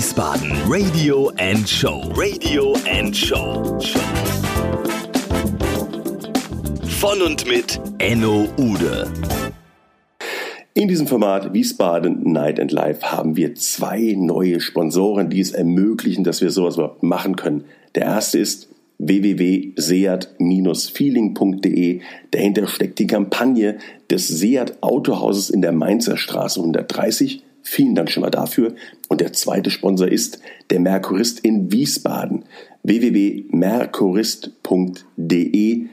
Wiesbaden Radio and Show. Radio and Show. Von und mit Enno Ude. In diesem Format Wiesbaden Night and Life haben wir zwei neue Sponsoren, die es ermöglichen, dass wir sowas überhaupt machen können. Der erste ist www.seat-feeling.de. Dahinter steckt die Kampagne des Seat Autohauses in der Mainzer Straße 130. Vielen Dank schon mal dafür. Und der zweite Sponsor ist der Merkurist in Wiesbaden. www.merkurist.de.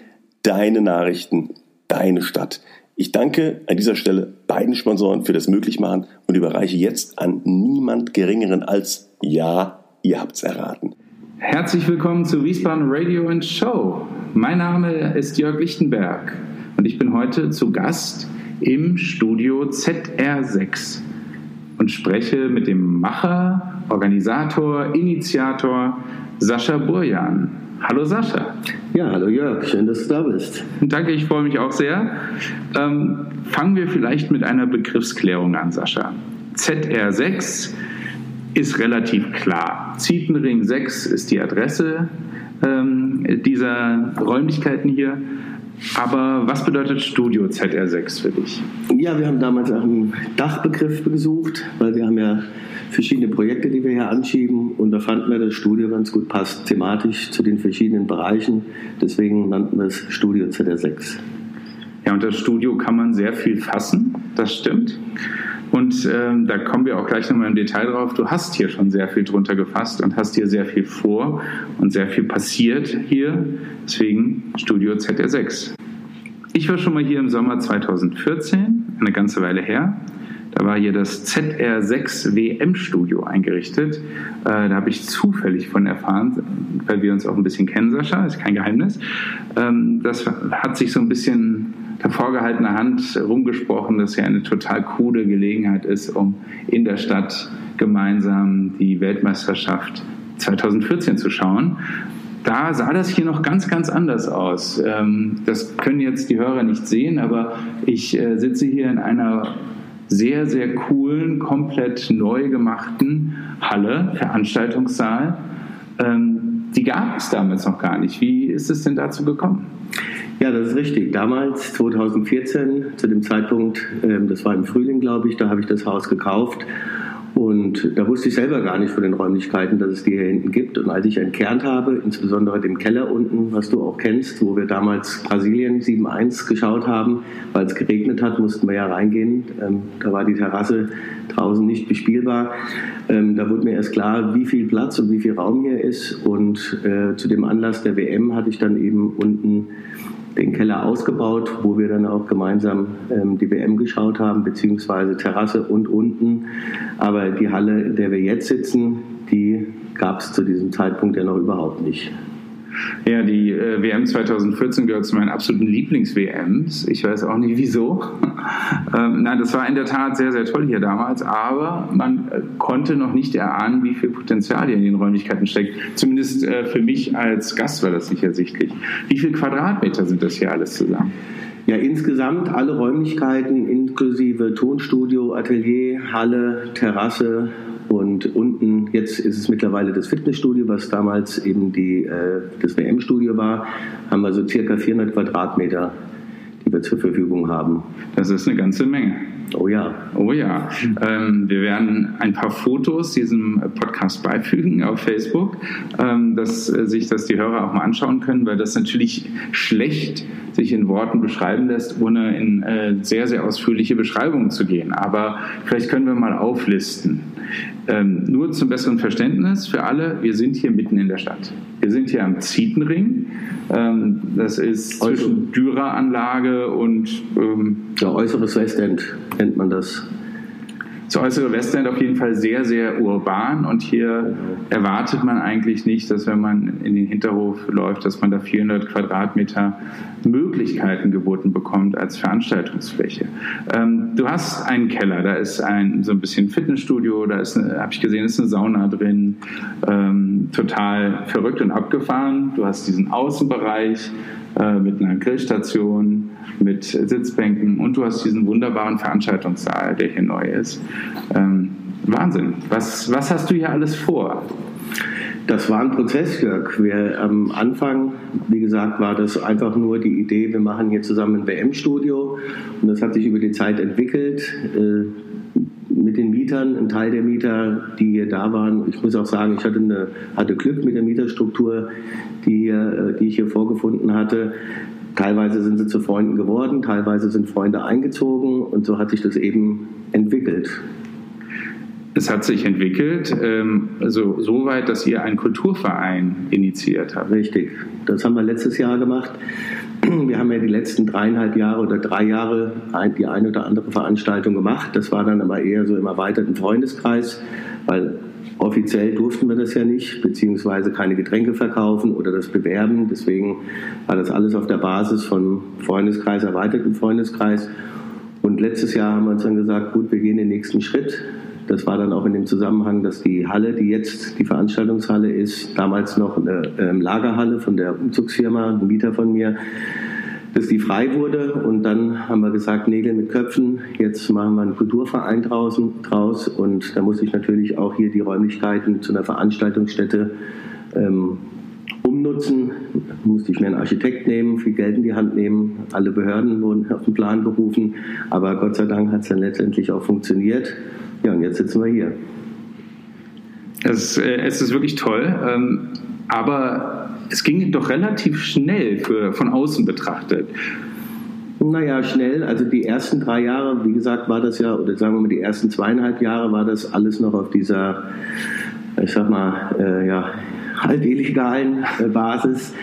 Deine Nachrichten, deine Stadt. Ich danke an dieser Stelle beiden Sponsoren für das Möglichmachen und überreiche jetzt an niemand Geringeren als, ja, ihr habt's erraten. Herzlich willkommen zu Wiesbaden Radio and Show. Mein Name ist Jörg Lichtenberg und ich bin heute zu Gast im Studio ZR6 und spreche mit dem Macher, Organisator, Initiator Sascha Burjan. Hallo Sascha. Ja, hallo Jörg, schön, dass du da bist. Danke, ich freue mich auch sehr. Ähm, fangen wir vielleicht mit einer Begriffsklärung an, Sascha. ZR6 ist relativ klar. Zietenring 6 ist die Adresse ähm, dieser Räumlichkeiten hier. Aber was bedeutet Studio ZR6 für dich? Ja, wir haben damals auch einen Dachbegriff gesucht, weil wir haben ja verschiedene Projekte, die wir hier anschieben und da fanden wir, dass Studio ganz gut passt, thematisch zu den verschiedenen Bereichen. Deswegen nannten wir es Studio ZR6. Ja, unter Studio kann man sehr viel fassen, das stimmt. Und ähm, da kommen wir auch gleich nochmal im Detail drauf. Du hast hier schon sehr viel drunter gefasst und hast hier sehr viel vor und sehr viel passiert hier. Deswegen Studio ZR6. Ich war schon mal hier im Sommer 2014, eine ganze Weile her. Da war hier das ZR6 WM-Studio eingerichtet. Äh, da habe ich zufällig von erfahren, weil wir uns auch ein bisschen kennen, Sascha, ist kein Geheimnis. Ähm, das hat sich so ein bisschen der vorgehaltenen Hand rumgesprochen, dass ja eine total coole Gelegenheit ist, um in der Stadt gemeinsam die Weltmeisterschaft 2014 zu schauen. Da sah das hier noch ganz, ganz anders aus. Ähm, das können jetzt die Hörer nicht sehen, aber ich äh, sitze hier in einer sehr, sehr coolen, komplett neu gemachten Halle, Veranstaltungssaal. Ähm, die gab es damals noch gar nicht. Wie ist es denn dazu gekommen? Ja, das ist richtig. Damals, 2014, zu dem Zeitpunkt, ähm, das war im Frühling, glaube ich, da habe ich das Haus gekauft. Und da wusste ich selber gar nicht von den Räumlichkeiten, dass es die hier hinten gibt. Und als ich entkernt habe, insbesondere den Keller unten, was du auch kennst, wo wir damals Brasilien 7-1 geschaut haben, weil es geregnet hat, mussten wir ja reingehen. Ähm, da war die Terrasse draußen nicht bespielbar. Ähm, da wurde mir erst klar, wie viel Platz und wie viel Raum hier ist. Und äh, zu dem Anlass der WM hatte ich dann eben unten den Keller ausgebaut, wo wir dann auch gemeinsam ähm, die WM geschaut haben, beziehungsweise Terrasse und unten. Aber die Halle, in der wir jetzt sitzen, die gab es zu diesem Zeitpunkt ja noch überhaupt nicht. Ja, die äh, WM 2014 gehört zu meinen absoluten Lieblings-WMs. Ich weiß auch nicht wieso. ähm, nein, das war in der Tat sehr, sehr toll hier damals, aber man äh, konnte noch nicht erahnen, wie viel Potenzial hier in den Räumlichkeiten steckt. Zumindest äh, für mich als Gast war das nicht ersichtlich. Wie viele Quadratmeter sind das hier alles zusammen? Ja, insgesamt alle Räumlichkeiten inklusive Tonstudio, Atelier, Halle, Terrasse, und unten, jetzt ist es mittlerweile das Fitnessstudio, was damals eben die, äh, das WM-Studio war, haben wir so circa 400 Quadratmeter, die wir zur Verfügung haben. Das ist eine ganze Menge. Oh ja. Oh ja. Ähm, wir werden ein paar Fotos diesem Podcast beifügen auf Facebook, ähm, dass äh, sich das die Hörer auch mal anschauen können, weil das natürlich schlecht sich in Worten beschreiben lässt, ohne in äh, sehr, sehr ausführliche Beschreibungen zu gehen. Aber vielleicht können wir mal auflisten. Ähm, nur zum besseren Verständnis für alle, wir sind hier mitten in der Stadt. Wir sind hier am Zietenring. Ähm, das ist zwischen Düreranlage und... Ähm, ja, äußeres Westend nennt man das. Das äußere Westend auf jeden Fall sehr, sehr urban und hier erwartet man eigentlich nicht, dass wenn man in den Hinterhof läuft, dass man da 400 Quadratmeter Möglichkeiten geboten bekommt als Veranstaltungsfläche. Ähm, du hast einen Keller, da ist ein so ein bisschen Fitnessstudio, da ist, habe ich gesehen, ist eine Sauna drin, ähm, total verrückt und abgefahren. Du hast diesen Außenbereich äh, mit einer Grillstation, mit Sitzbänken und du hast diesen wunderbaren Veranstaltungssaal, der hier neu ist. Ähm, Wahnsinn. Was, was hast du hier alles vor? Das war ein Prozess, Jörg. Wir, am Anfang, wie gesagt, war das einfach nur die Idee, wir machen hier zusammen ein WM-Studio. Und das hat sich über die Zeit entwickelt. Äh, mit den Mietern, ein Teil der Mieter, die hier da waren. Ich muss auch sagen, ich hatte, eine, hatte Glück mit der Mieterstruktur, die, äh, die ich hier vorgefunden hatte. Teilweise sind sie zu Freunden geworden, teilweise sind Freunde eingezogen und so hat sich das eben entwickelt. Es hat sich entwickelt, ähm, also so weit, dass ihr einen Kulturverein initiiert habt. Richtig, das haben wir letztes Jahr gemacht. Wir haben ja die letzten dreieinhalb Jahre oder drei Jahre die eine oder andere Veranstaltung gemacht. Das war dann aber eher so im erweiterten Freundeskreis, weil offiziell durften wir das ja nicht, beziehungsweise keine Getränke verkaufen oder das bewerben. Deswegen war das alles auf der Basis von Freundeskreis, erweiterten Freundeskreis. Und letztes Jahr haben wir uns dann gesagt, gut, wir gehen den nächsten Schritt. Das war dann auch in dem Zusammenhang, dass die Halle, die jetzt die Veranstaltungshalle ist, damals noch eine ähm, Lagerhalle von der Umzugsfirma, ein Mieter von mir, dass die frei wurde. Und dann haben wir gesagt, Nägel mit Köpfen, jetzt machen wir einen Kulturverein draußen, draus. Und da muss ich natürlich auch hier die Räumlichkeiten zu einer Veranstaltungsstätte ähm, umnutzen. Musste ich mir einen Architekt nehmen, viel Geld in die Hand nehmen. Alle Behörden wurden auf den Plan gerufen. Aber Gott sei Dank hat es dann letztendlich auch funktioniert. Ja, und jetzt sitzen wir hier. Es, äh, es ist wirklich toll, ähm, aber es ging doch relativ schnell für, von außen betrachtet. Naja, schnell. Also die ersten drei Jahre, wie gesagt, war das ja, oder sagen wir mal die ersten zweieinhalb Jahre war das alles noch auf dieser, ich sag mal, äh, ja, halb illegalen äh, Basis.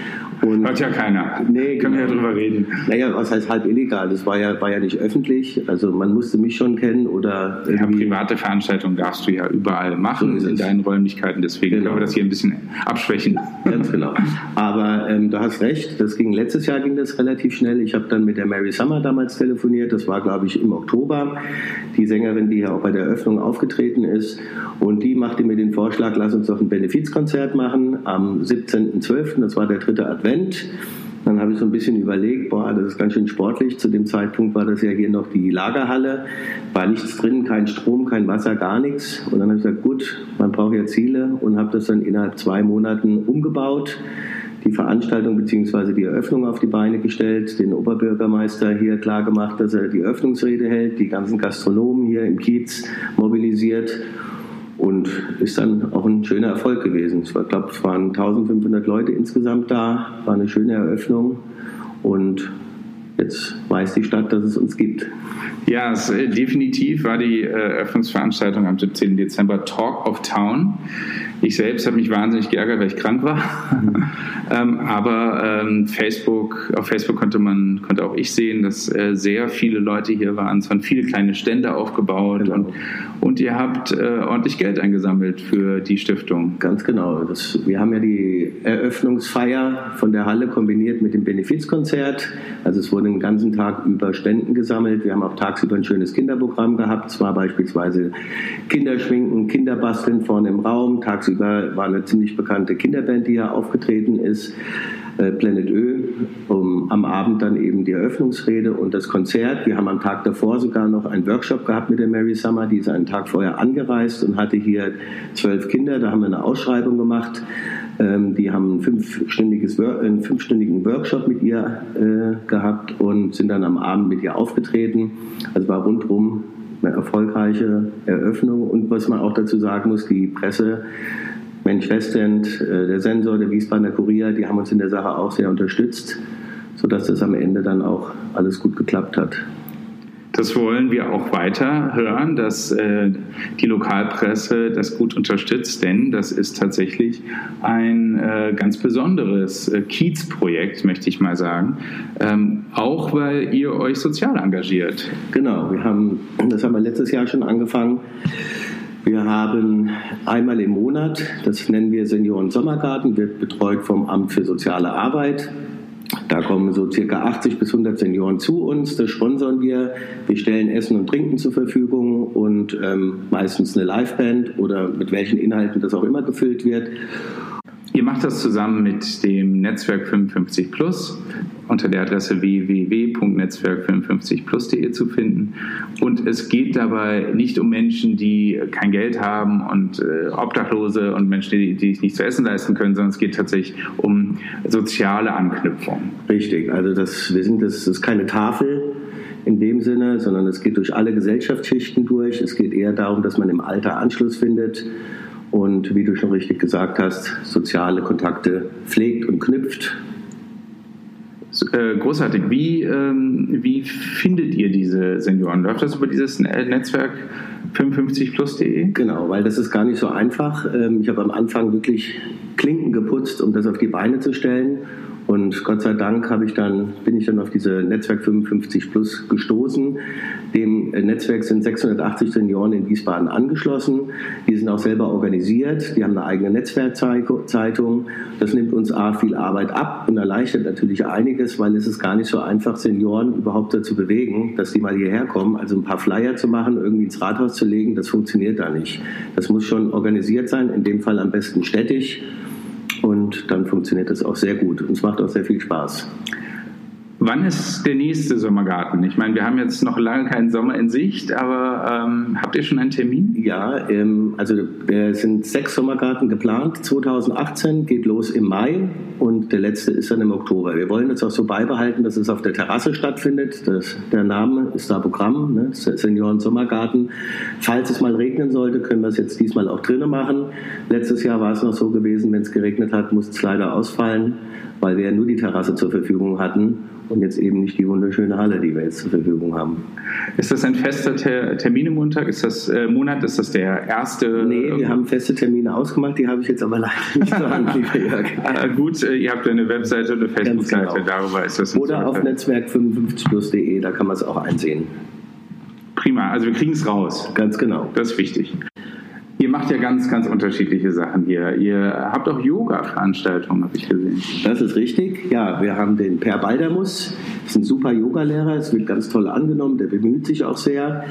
Und Hört ja keiner. Nee, Können wir ja genau. drüber reden. Naja, was heißt halb illegal? Das war ja, war ja nicht öffentlich. Also man musste mich schon kennen oder. Ja, private Veranstaltungen darfst du ja überall machen so in deinen Räumlichkeiten. Deswegen genau. können wir das hier ein bisschen abschwächen. Ganz genau. Aber ähm, du hast recht, das ging letztes Jahr ging das relativ schnell. Ich habe dann mit der Mary Summer damals telefoniert. Das war, glaube ich, im Oktober. Die Sängerin, die ja auch bei der Eröffnung aufgetreten ist. Und die machte mir den Vorschlag, lass uns doch ein Benefizkonzert machen am 17.12. Das war der dritte Advent. Prozent. Dann habe ich so ein bisschen überlegt, boah, das ist ganz schön sportlich. Zu dem Zeitpunkt war das ja hier noch die Lagerhalle, war nichts drin, kein Strom, kein Wasser, gar nichts. Und dann habe ich gesagt, gut, man braucht ja Ziele und habe das dann innerhalb zwei Monaten umgebaut die Veranstaltung bzw. die Eröffnung auf die Beine gestellt, den Oberbürgermeister hier klar gemacht, dass er die Eröffnungsrede hält, die ganzen Gastronomen hier im Kiez mobilisiert und ist dann auch ein schöner Erfolg gewesen. Ich glaube, es waren 1500 Leute insgesamt da, war eine schöne Eröffnung und jetzt weiß die Stadt, dass es uns gibt. Ja, es, äh, definitiv war die äh, Eröffnungsveranstaltung am 17. Dezember Talk of Town. Ich selbst habe mich wahnsinnig geärgert, weil ich krank war. Mhm. ähm, aber ähm, Facebook, auf Facebook konnte man, konnte auch ich sehen, dass äh, sehr viele Leute hier waren. Es waren viele kleine Stände aufgebaut genau. und, und ihr habt äh, ordentlich Geld eingesammelt für die Stiftung. Ganz genau. Das, wir haben ja die Eröffnungsfeier von der Halle kombiniert mit dem Benefizkonzert. Also es wurde den ganzen Tag über Spenden gesammelt. Wir haben auch tagsüber ein schönes Kinderprogramm gehabt. Es war beispielsweise Kinderschminken, Kinderbasteln vorne im Raum, tagsüber war eine ziemlich bekannte Kinderband, die hier aufgetreten ist, äh, Planet Ö, um, am Abend dann eben die Eröffnungsrede und das Konzert. Wir haben am Tag davor sogar noch einen Workshop gehabt mit der Mary Summer, die ist einen Tag vorher angereist und hatte hier zwölf Kinder. Da haben wir eine Ausschreibung gemacht. Ähm, die haben einen, fünfstündiges, einen fünfstündigen Workshop mit ihr äh, gehabt und sind dann am Abend mit ihr aufgetreten. Also war rundherum eine erfolgreiche Eröffnung. Und was man auch dazu sagen muss, die Presse, Mensch Westend, äh, der Sensor, der Wiesbadener Kurier, die haben uns in der Sache auch sehr unterstützt, sodass das am Ende dann auch alles gut geklappt hat. Das wollen wir auch weiter hören, dass äh, die Lokalpresse das gut unterstützt, denn das ist tatsächlich ein äh, ganz besonderes äh, Kiez-Projekt, möchte ich mal sagen. Ähm, auch weil ihr euch sozial engagiert. Genau, wir haben, das haben wir letztes Jahr schon angefangen. Wir haben einmal im Monat, das nennen wir Senioren Sommergarten, wird betreut vom Amt für soziale Arbeit. Da kommen so circa 80 bis 100 Senioren zu uns, das sponsern wir. Wir stellen Essen und Trinken zur Verfügung und ähm, meistens eine Liveband oder mit welchen Inhalten das auch immer gefüllt wird. Ihr macht das zusammen mit dem Netzwerk 55 Plus unter der Adresse www.netzwerk55plus.de zu finden. Und es geht dabei nicht um Menschen, die kein Geld haben und äh, Obdachlose und Menschen, die, die sich nicht zu essen leisten können, sondern es geht tatsächlich um soziale Anknüpfung. Richtig, also das, wir sind, das ist keine Tafel in dem Sinne, sondern es geht durch alle Gesellschaftsschichten durch. Es geht eher darum, dass man im Alter Anschluss findet und, wie du schon richtig gesagt hast, soziale Kontakte pflegt und knüpft äh, großartig. Wie, ähm, wie findet ihr diese Senioren? Läuft das über dieses Netzwerk 55plus.de? Genau, weil das ist gar nicht so einfach. Ähm, ich habe am Anfang wirklich Klinken geputzt, um das auf die Beine zu stellen. Und Gott sei Dank habe ich dann, bin ich dann auf diese Netzwerk 55 Plus gestoßen. Dem Netzwerk sind 680 Senioren in Wiesbaden angeschlossen. Die sind auch selber organisiert. Die haben eine eigene Netzwerkzeitung. Das nimmt uns A viel Arbeit ab und erleichtert natürlich einiges, weil es ist gar nicht so einfach, Senioren überhaupt dazu bewegen, dass die mal hierher kommen. Also ein paar Flyer zu machen, irgendwie ins Rathaus zu legen, das funktioniert da nicht. Das muss schon organisiert sein, in dem Fall am besten städtisch und dann funktioniert das auch sehr gut und es macht auch sehr viel Spaß. Wann ist der nächste Sommergarten? Ich meine, wir haben jetzt noch lange keinen Sommer in Sicht, aber ähm, habt ihr schon einen Termin? Ja, ähm, also es sind sechs Sommergarten geplant. 2018 geht los im Mai und der letzte ist dann im Oktober. Wir wollen es auch so beibehalten, dass es auf der Terrasse stattfindet. Das, der Name ist da Programm, ne? Senioren Sommergarten. Falls es mal regnen sollte, können wir es jetzt diesmal auch drinnen machen. Letztes Jahr war es noch so gewesen, wenn es geregnet hat, musste es leider ausfallen, weil wir ja nur die Terrasse zur Verfügung hatten und jetzt eben nicht die wunderschöne Halle, die wir jetzt zur Verfügung haben. Ist das ein fester Ter Termin im Montag? Ist das äh, Monat? Ist das der erste? Nee, wir haben feste Termine ausgemacht, die habe ich jetzt aber leider nicht zur Hand, lieber Jörg. äh, gut, äh, ihr habt eine Webseite und eine Facebook-Seite, genau. darüber ist das. Oder auf netzwerk55plus.de, da kann man es auch einsehen. Prima, also wir kriegen es raus. Ganz genau. Das ist wichtig. Ihr macht ja ganz, ganz unterschiedliche Sachen hier. Ihr habt auch Yoga-Veranstaltungen, habe ich gesehen. Das ist richtig. Ja, wir haben den Per Baldermus. Das ist ein super Yogalehrer. Es wird ganz toll angenommen. Der bemüht sich auch sehr.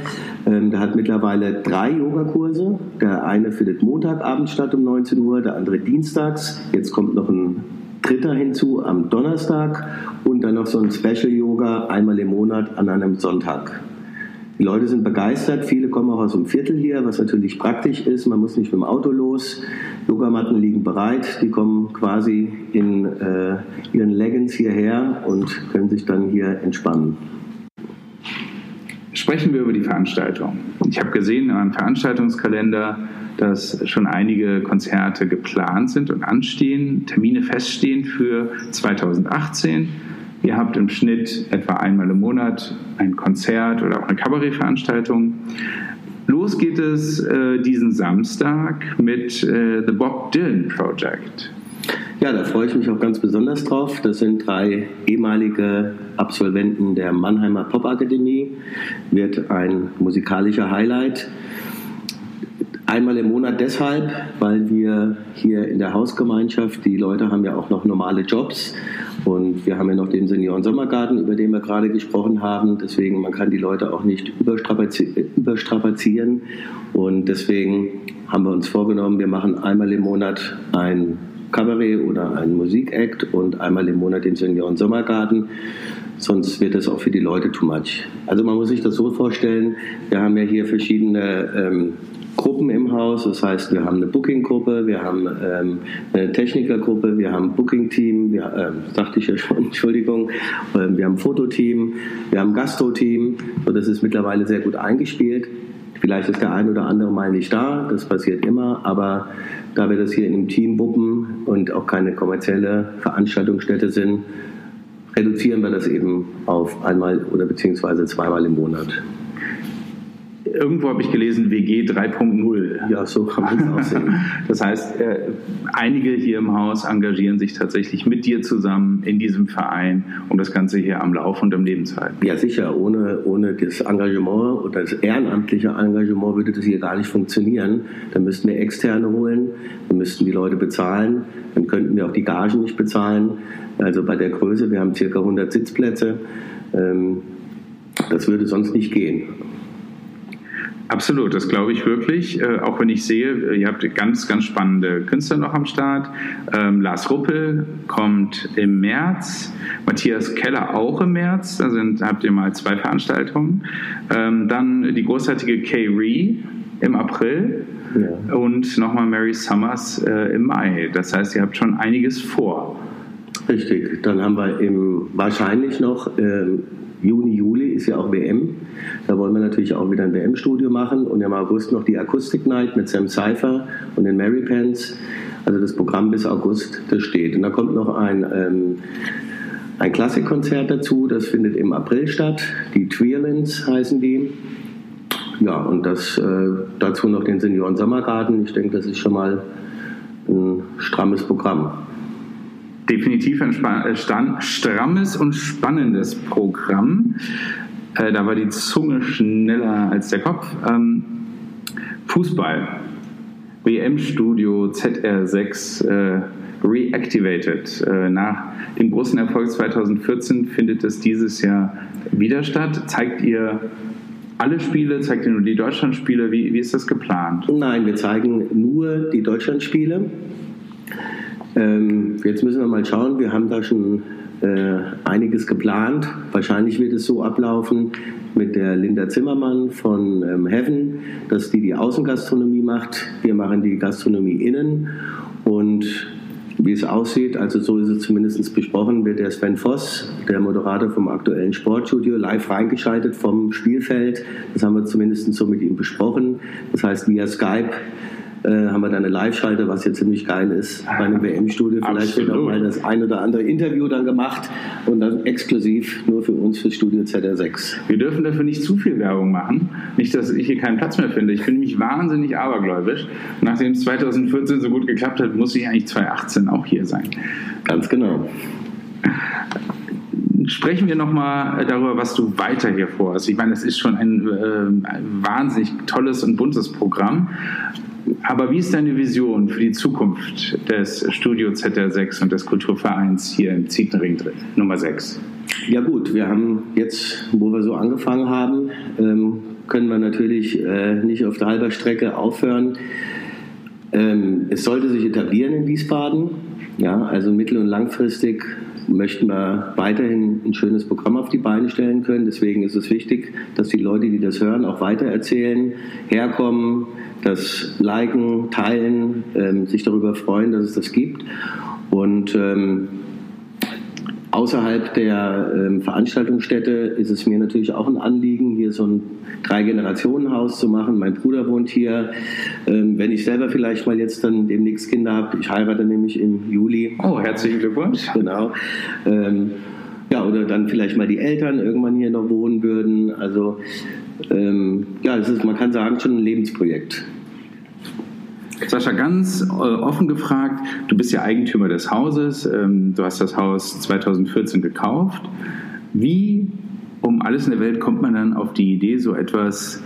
Ähm, der hat mittlerweile drei Yogakurse. Der eine findet Montagabend statt um 19 Uhr, der andere dienstags. Jetzt kommt noch ein dritter hinzu am Donnerstag und dann noch so ein Special Yoga einmal im Monat an einem Sonntag. Die Leute sind begeistert, viele kommen auch aus dem Viertel hier, was natürlich praktisch ist. Man muss nicht mit dem Auto los. Yogamatten liegen bereit, die kommen quasi in äh, ihren Leggings hierher und können sich dann hier entspannen. Sprechen wir über die Veranstaltung. Ich habe gesehen in einem Veranstaltungskalender, dass schon einige Konzerte geplant sind und anstehen, Termine feststehen für 2018. Ihr habt im Schnitt etwa einmal im Monat ein Konzert oder auch eine Kabarettveranstaltung. Los geht es äh, diesen Samstag mit äh, The Bob Dylan Project. Ja, da freue ich mich auch ganz besonders drauf. Das sind drei ehemalige Absolventen der Mannheimer Popakademie. Wird ein musikalischer Highlight. Einmal im Monat deshalb, weil wir hier in der Hausgemeinschaft, die Leute haben ja auch noch normale Jobs und wir haben ja noch den Senioren-Sommergarten, über den wir gerade gesprochen haben. Deswegen, man kann die Leute auch nicht überstrapazieren. Und deswegen haben wir uns vorgenommen, wir machen einmal im Monat ein Kabarett oder ein Musikakt und einmal im Monat den Senioren-Sommergarten. Sonst wird das auch für die Leute too much. Also man muss sich das so vorstellen, wir haben ja hier verschiedene ähm, Gruppen im Haus. Das heißt, wir haben eine Booking-Gruppe, wir haben ähm, eine Technikergruppe, wir haben ein Booking-Team, äh, sagte ich ja schon, Entschuldigung, äh, wir haben ein Fototeam, wir haben ein Gastro-Team. So, das ist mittlerweile sehr gut eingespielt. Vielleicht ist der ein oder andere mal nicht da, das passiert immer, aber da wir das hier in einem Team wuppen und auch keine kommerzielle Veranstaltungsstätte sind, reduzieren wir das eben auf einmal oder beziehungsweise zweimal im Monat irgendwo habe ich gelesen, WG 3.0. Ja, so kann man es auch sehen. Das heißt, äh, einige hier im Haus engagieren sich tatsächlich mit dir zusammen in diesem Verein, um das Ganze hier am Laufen und am Leben zu halten. Ja, sicher. Ohne, ohne das Engagement oder das ehrenamtliche Engagement würde das hier gar nicht funktionieren. Dann müssten wir Externe holen, dann müssten die Leute bezahlen, dann könnten wir auch die Gagen nicht bezahlen. Also bei der Größe, wir haben circa 100 Sitzplätze. Ähm, das würde sonst nicht gehen. Absolut, das glaube ich wirklich. Äh, auch wenn ich sehe, äh, ihr habt ganz, ganz spannende Künstler noch am Start. Ähm, Lars Ruppel kommt im März, Matthias Keller auch im März. Da sind, habt ihr mal zwei Veranstaltungen. Ähm, dann die großartige Kay Ree im April ja. und nochmal Mary Summers äh, im Mai. Das heißt, ihr habt schon einiges vor. Richtig, dann haben wir im, wahrscheinlich noch ähm, Juni, Juli ist ja auch WM. Da wollen wir natürlich auch wieder ein WM-Studio machen und im August noch die Akustik Night mit Sam Cypher und den Mary Pants. Also das Programm bis August, das steht. Und da kommt noch ein, ähm, ein Klassikkonzert dazu, das findet im April statt. Die Tweerlands heißen die. Ja, und das, äh, dazu noch den Senioren Sommergarten. Ich denke, das ist schon mal ein strammes Programm definitiv ein äh, strammes und spannendes Programm. Äh, da war die Zunge schneller als der Kopf. Ähm, Fußball. WM-Studio ZR6 äh, reactivated. Äh, nach dem großen Erfolg 2014 findet es dieses Jahr wieder statt. Zeigt ihr alle Spiele? Zeigt ihr nur die Deutschlandspiele? Wie, wie ist das geplant? Nein, wir zeigen nur die Deutschlandspiele. Ähm, jetzt müssen wir mal schauen. Wir haben da schon äh, einiges geplant. Wahrscheinlich wird es so ablaufen mit der Linda Zimmermann von ähm, Heaven, dass die die Außengastronomie macht. Wir machen die Gastronomie innen. Und wie es aussieht, also so ist es zumindest besprochen, wird der Sven Voss, der Moderator vom aktuellen Sportstudio, live reingeschaltet vom Spielfeld. Das haben wir zumindest so mit ihm besprochen. Das heißt, via Skype äh, haben wir da eine Live-Schalte, was ja ziemlich geil ist bei einem WM-Studio. Vielleicht wird auch mal das ein oder andere Interview dann gemacht und dann exklusiv nur für uns fürs Studio ZR6. Wir dürfen dafür nicht zu viel Werbung machen. Nicht, dass ich hier keinen Platz mehr finde. Ich bin nämlich wahnsinnig abergläubisch. Nachdem es 2014 so gut geklappt hat, muss ich eigentlich 2018 auch hier sein. Ganz genau sprechen wir nochmal darüber, was du weiter hier vorhast. Ich meine, es ist schon ein, äh, ein wahnsinnig tolles und buntes Programm. Aber wie ist deine Vision für die Zukunft des Studio ZR6 und des Kulturvereins hier im Zietenring Nummer 6? Ja gut, wir haben jetzt, wo wir so angefangen haben, ähm, können wir natürlich äh, nicht auf der halber Strecke aufhören. Ähm, es sollte sich etablieren in Wiesbaden. Ja, also mittel- und langfristig möchten wir weiterhin ein schönes Programm auf die Beine stellen können. Deswegen ist es wichtig, dass die Leute, die das hören, auch weitererzählen, herkommen, das liken, teilen, ähm, sich darüber freuen, dass es das gibt. Und ähm, außerhalb der ähm, Veranstaltungsstätte ist es mir natürlich auch ein Anliegen, hier so ein Drei-Generationen-Haus zu machen. Mein Bruder wohnt hier. Ähm, wenn ich selber vielleicht mal jetzt dann demnächst Kinder habe, ich heirate nämlich im Juli. Oh, herzlichen Glückwunsch. Genau. Ähm, ja, oder dann vielleicht mal die Eltern irgendwann hier noch wohnen würden. Also ähm, ja, es ist, man kann sagen, schon ein Lebensprojekt. Sascha, ganz äh, offen gefragt, du bist ja Eigentümer des Hauses, ähm, du hast das Haus 2014 gekauft. Wie um alles in der Welt kommt man dann auf die Idee, so etwas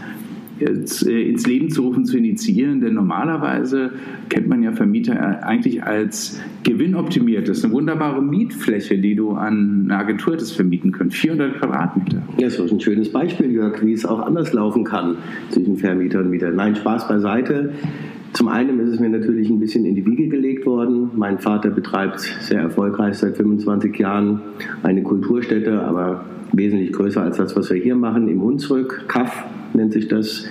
äh, ins Leben zu rufen, zu initiieren, denn normalerweise kennt man ja Vermieter eigentlich als gewinnoptimiert. Das ist eine wunderbare Mietfläche, die du an eine Agentur hättest vermieten können. 400 Quadratmeter. Ja, so ist ein schönes Beispiel, Jörg, wie es auch anders laufen kann zwischen Vermieter und Mieter. Nein, Spaß beiseite. Zum einen ist es mir natürlich ein bisschen in die Wiege gelegt worden. Mein Vater betreibt sehr erfolgreich seit 25 Jahren eine Kulturstätte, aber wesentlich größer als das, was wir hier machen, im Hunsrück. Kaff nennt sich das.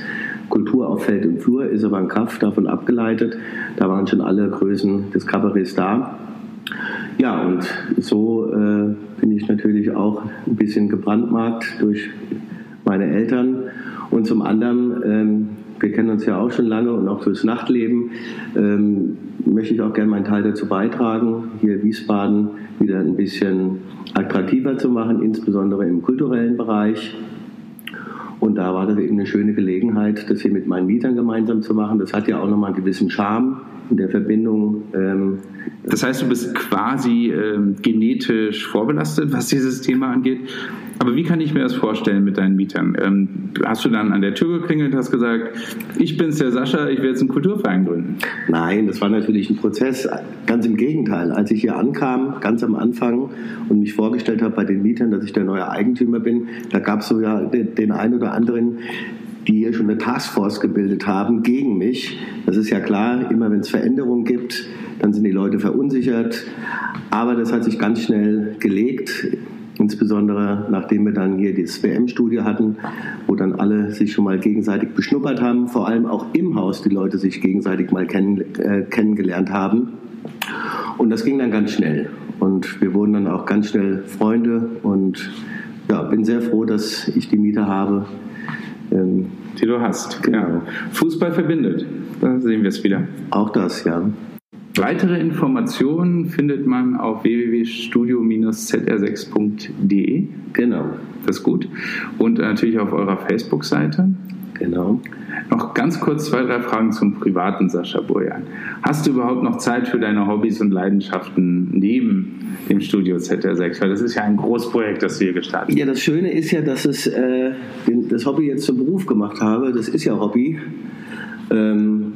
Kultur auf Feld und Flur ist aber ein Kaff davon abgeleitet. Da waren schon alle Größen des Kabaretts da. Ja, und so äh, bin ich natürlich auch ein bisschen gebrandmarkt durch meine Eltern. Und zum anderen ähm, wir kennen uns ja auch schon lange und auch durchs Nachtleben, ähm, möchte ich auch gerne meinen Teil dazu beitragen, hier Wiesbaden wieder ein bisschen attraktiver zu machen, insbesondere im kulturellen Bereich. Und da war das eben eine schöne Gelegenheit, das hier mit meinen Mietern gemeinsam zu machen. Das hat ja auch nochmal einen gewissen Charme der Verbindung. Ähm, das heißt, du bist quasi ähm, genetisch vorbelastet, was dieses Thema angeht. Aber wie kann ich mir das vorstellen mit deinen Mietern? Ähm, hast du dann an der Tür geklingelt, hast gesagt, ich bin's der Sascha, ich will jetzt einen Kulturverein gründen? Nein, das war natürlich ein Prozess. Ganz im Gegenteil. Als ich hier ankam, ganz am Anfang und mich vorgestellt habe bei den Mietern, dass ich der neue Eigentümer bin, da gab es sogar den, den einen oder anderen, die hier schon eine Taskforce gebildet haben gegen mich. Das ist ja klar, immer wenn es Veränderungen gibt, dann sind die Leute verunsichert. Aber das hat sich ganz schnell gelegt, insbesondere nachdem wir dann hier das WM-Studio hatten, wo dann alle sich schon mal gegenseitig beschnuppert haben, vor allem auch im Haus die Leute sich gegenseitig mal kenn äh, kennengelernt haben. Und das ging dann ganz schnell. Und wir wurden dann auch ganz schnell Freunde und ja, bin sehr froh, dass ich die Miete habe. Ähm, die du hast. Genau. Ja. Fußball verbindet. Da sehen wir es wieder. Auch das, ja. Weitere Informationen findet man auf www.studio-zr6.de. Genau. Das ist gut. Und natürlich auf eurer Facebook-Seite. Genau. Noch ganz kurz zwei, drei Fragen zum privaten Sascha Burjan. Hast du überhaupt noch Zeit für deine Hobbys und Leidenschaften neben dem Studio ZR6? Weil das ist ja ein Großprojekt, das wir gestartet haben. Ja, das Schöne ist ja, dass ich äh, das Hobby jetzt zum Beruf gemacht habe. Das ist ja Hobby. Ähm,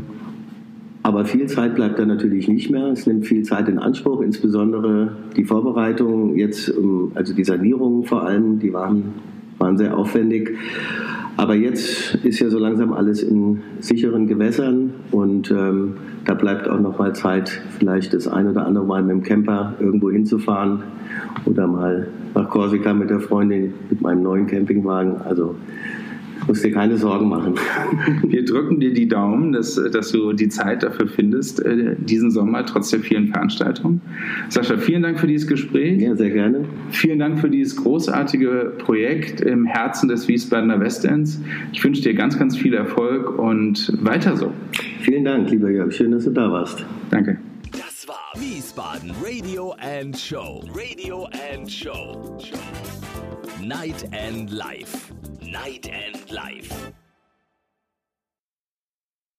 aber viel Zeit bleibt da natürlich nicht mehr. Es nimmt viel Zeit in Anspruch, insbesondere die Vorbereitung jetzt, also die Sanierungen vor allem, die waren, waren sehr aufwendig. Aber jetzt ist ja so langsam alles in sicheren Gewässern und ähm, da bleibt auch noch mal Zeit, vielleicht das ein oder andere Mal mit dem Camper irgendwo hinzufahren oder mal nach Korsika mit der Freundin mit meinem neuen Campingwagen. Also musst dir keine Sorgen machen. Wir drücken dir die Daumen, dass, dass du die Zeit dafür findest, äh, diesen Sommer, trotz der vielen Veranstaltungen. Sascha, vielen Dank für dieses Gespräch. Ja, sehr gerne. Vielen Dank für dieses großartige Projekt im Herzen des Wiesbadener Westends. Ich wünsche dir ganz, ganz viel Erfolg und weiter so. Vielen Dank, lieber Jörg. Schön, dass du da warst. Danke. Das war Wiesbaden Radio and Show. Radio and Show. Night and Life. Night and Life.